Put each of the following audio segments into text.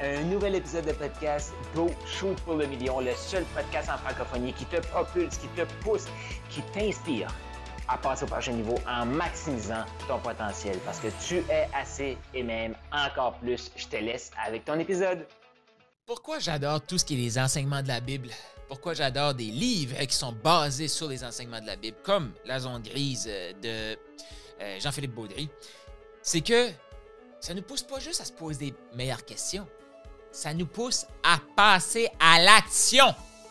un nouvel épisode de podcast Go Shoot pour le million, le seul podcast en francophonie qui te propulse, qui te pousse, qui t'inspire à passer au prochain niveau en maximisant ton potentiel parce que tu es assez et même encore plus. Je te laisse avec ton épisode. Pourquoi j'adore tout ce qui est les enseignements de la Bible? Pourquoi j'adore des livres qui sont basés sur les enseignements de la Bible, comme La zone grise euh, de euh, Jean-Philippe Baudry? C'est que ça ne pousse pas juste à se poser des meilleures questions, ça nous pousse à passer à l'action.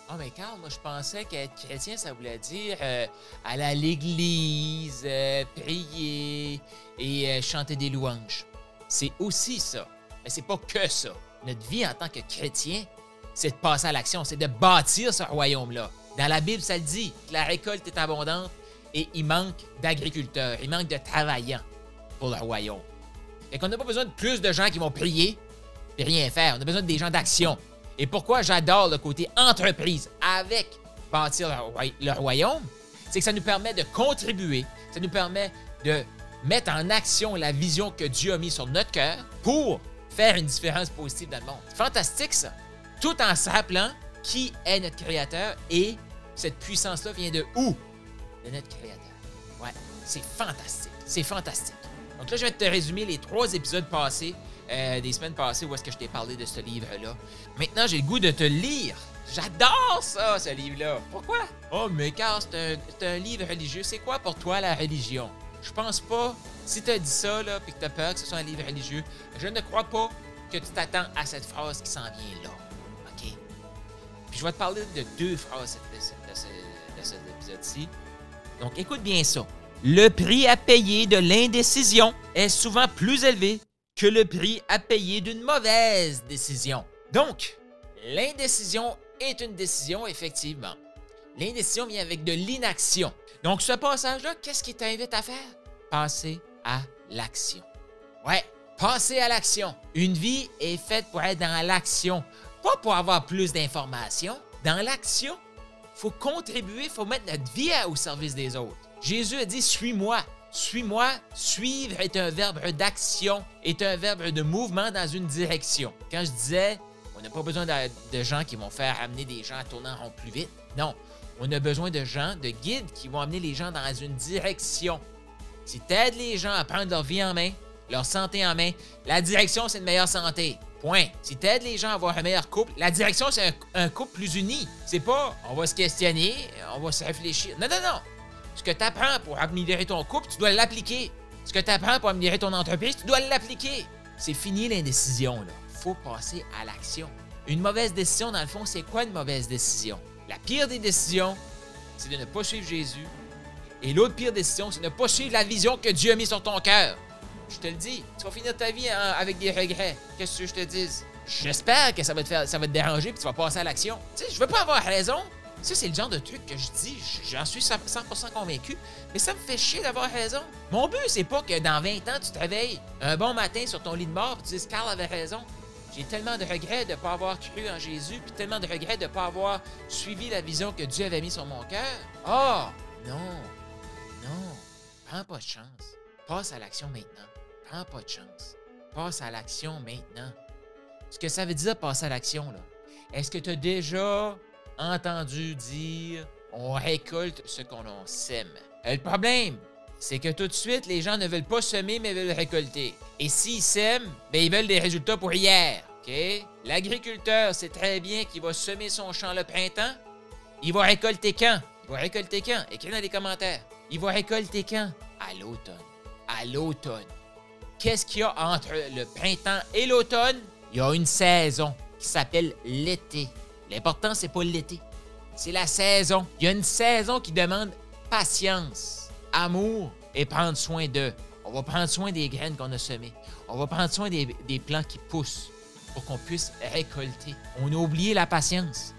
Oh, mais Carl, moi, je pensais qu'être chrétien, ça voulait dire euh, aller à l'église, euh, prier et euh, chanter des louanges. C'est aussi ça. Mais c'est pas que ça. Notre vie en tant que chrétien, c'est de passer à l'action, c'est de bâtir ce royaume-là. Dans la Bible, ça le dit que la récolte est abondante et il manque d'agriculteurs, il manque de travaillants pour le royaume. Et qu'on n'a pas besoin de plus de gens qui vont prier rien faire. On a besoin des gens d'action. Et pourquoi j'adore le côté entreprise avec bâtir le, royaume, c'est que ça nous permet de contribuer, ça nous permet de mettre en action la vision que Dieu a mise sur notre cœur pour faire une différence positive dans le monde. Fantastique ça. Tout en s'appelant qui est notre créateur et cette puissance-là vient de où? De notre créateur. Ouais, c'est fantastique. C'est fantastique. Donc là, je vais te résumer les trois épisodes passés euh, des semaines passées où est-ce que je t'ai parlé de ce livre-là. Maintenant, j'ai le goût de te lire. J'adore ça, ce livre-là. Pourquoi? Oh, mais car c'est un, livre religieux. C'est quoi pour toi la religion? Je pense pas. Si tu as dit ça, là, puis que tu as peur que ce soit un livre religieux, je ne crois pas que tu t'attends à cette phrase qui s'en vient là. OK? Puis je vais te parler de deux phrases de cet épisode-ci. Donc, écoute bien ça. Le prix à payer de l'indécision est souvent plus élevé que le prix à payer d'une mauvaise décision. Donc, l'indécision est une décision, effectivement. L'indécision vient avec de l'inaction. Donc, ce passage-là, qu'est-ce qui t'invite à faire? Passer à l'action. Ouais, passer à l'action. Une vie est faite pour être dans l'action, pas pour avoir plus d'informations. Dans l'action, faut contribuer, faut mettre notre vie au service des autres. Jésus a dit Suis-moi. Suis-moi, suivre est un verbe d'action, est un verbe de mouvement dans une direction. Quand je disais, on n'a pas besoin de, gens qui vont faire amener des gens à tourner en rond plus vite. Non, on a besoin de gens, de guides qui vont amener les gens dans une direction. Si tu aides les gens à prendre leur vie en main, leur santé en main, la direction, c'est une meilleure santé. Point. Si tu aides les gens à avoir un meilleur couple, la direction, c'est un, un couple plus uni. C'est pas on va se questionner, on va se réfléchir. Non, non, non. Ce que tu apprends pour améliorer ton couple, tu dois l'appliquer. Ce que tu apprends pour améliorer ton entreprise, tu dois l'appliquer. C'est fini l'indécision, là. faut passer à l'action. Une mauvaise décision, dans le fond, c'est quoi une mauvaise décision? La pire des décisions, c'est de ne pas suivre Jésus. Et l'autre pire décision, c'est de ne pas suivre la vision que Dieu a mise sur ton cœur. Je te le dis, tu vas finir ta vie avec des regrets. Qu'est-ce que je te dise? J'espère que ça va te ça va te déranger puis tu vas passer à l'action. Tu sais, je veux pas avoir raison, ça, c'est le genre de truc que je dis, j'en suis 100% convaincu, mais ça me fait chier d'avoir raison. Mon but, c'est pas que dans 20 ans, tu te réveilles un bon matin sur ton lit de mort et tu dises Carl avait raison. J'ai tellement de regrets de ne pas avoir cru en Jésus, puis tellement de regrets de ne pas avoir suivi la vision que Dieu avait mise sur mon cœur. Oh, non, non, prends pas de chance. Passe à l'action maintenant. Prends pas de chance. Passe à l'action maintenant. Ce que ça veut dire, passer à l'action, là. Est-ce que tu as déjà entendu dire on récolte ce qu'on sème. Euh, le problème, c'est que tout de suite, les gens ne veulent pas semer, mais veulent récolter. Et s'ils sèment, ben, ils veulent des résultats pour hier. L'agriculteur sait très bien qu'il va semer son champ le printemps. Il va récolter quand? Il va récolter quand? Écris dans les commentaires. Il va récolter quand? À l'automne. À l'automne. Qu'est-ce qu'il y a entre le printemps et l'automne? Il y a une saison qui s'appelle l'été. L'important, c'est pas l'été. C'est la saison. Il y a une saison qui demande patience, amour et prendre soin d'eux. On va prendre soin des graines qu'on a semées. On va prendre soin des, des plants qui poussent pour qu'on puisse récolter. On a oublié la patience.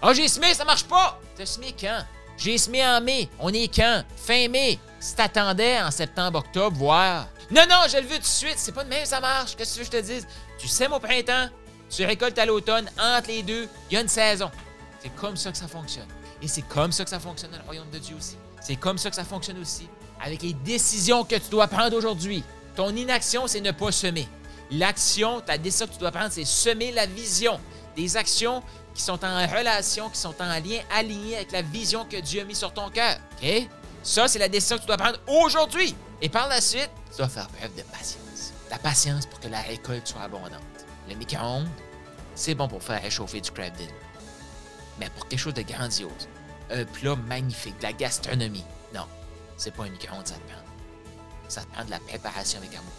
Ah, oh, j'ai semé, ça marche pas! T'as semé quand? J'ai semé en mai. On est quand? Fin mai. Si t'attendais en septembre, octobre, voir. Non, non, je le veux tout de suite. C'est pas de même, ça marche. Qu'est-ce que tu veux que je te dise? Tu sèmes au printemps, tu récoltes à l'automne, entre les deux, il y a une saison. C'est comme ça que ça fonctionne. Et c'est comme ça que ça fonctionne dans le royaume de Dieu aussi. C'est comme ça que ça fonctionne aussi avec les décisions que tu dois prendre aujourd'hui. Ton inaction, c'est ne pas semer. L'action, ta décision que tu dois prendre, c'est semer la vision. Des actions qui sont en relation, qui sont en lien aligné avec la vision que Dieu a mis sur ton cœur. OK? Ça, c'est la décision que tu dois prendre aujourd'hui. Et par la suite, tu dois faire preuve de patience. La patience pour que la récolte soit abondante. Le micro-ondes, c'est bon pour faire réchauffer du crab dinner. Mais pour quelque chose de grandiose, un plat magnifique, de la gastronomie, non, c'est pas un micro-ondes, ça te prend. Ça te prend de la préparation avec amour.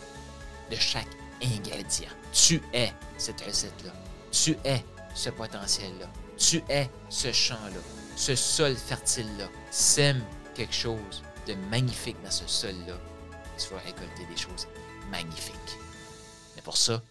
De chaque ingrédient. Tu es cette recette-là. Tu es ce potentiel-là. Tu es ce champ-là. Ce sol fertile-là. Sème quelque chose de magnifique dans ce sol-là. Tu vas récolter des choses magnifiques. Mais pour ça,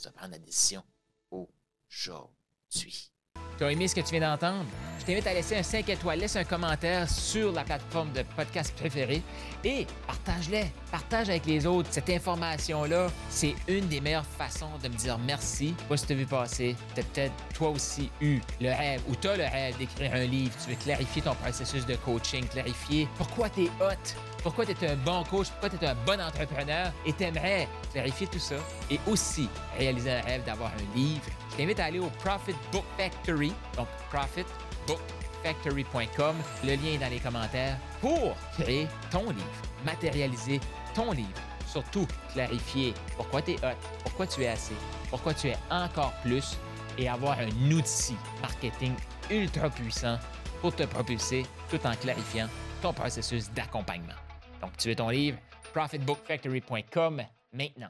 tu dois prendre la décision aujourd'hui. Tu as aimé ce que tu viens d'entendre? Je t'invite à laisser un 5 étoiles, laisse un commentaire sur la plateforme de podcast préférée et partage-les. Partage avec les autres. Cette information-là, c'est une des meilleures façons de me dire merci. Pas si tu as vu passer, tu as peut-être toi aussi eu le rêve ou tu as le rêve d'écrire un livre. Tu veux clarifier ton processus de coaching, clarifier pourquoi tu es hot, pourquoi tu es un bon coach, pourquoi tu es un bon entrepreneur? Et tu aimerais clarifier tout ça et aussi réaliser un rêve d'avoir un livre. Je t'invite à aller au Profit Book Factory, donc profitbookfactory.com. Le lien est dans les commentaires pour créer ton livre, matérialiser ton livre. Surtout, clarifier pourquoi tu es hot, pourquoi tu es assez, pourquoi tu es encore plus et avoir un outil marketing ultra puissant pour te propulser tout en clarifiant ton processus d'accompagnement. Donc, tu veux ton livre, profitbookfactory.com maintenant.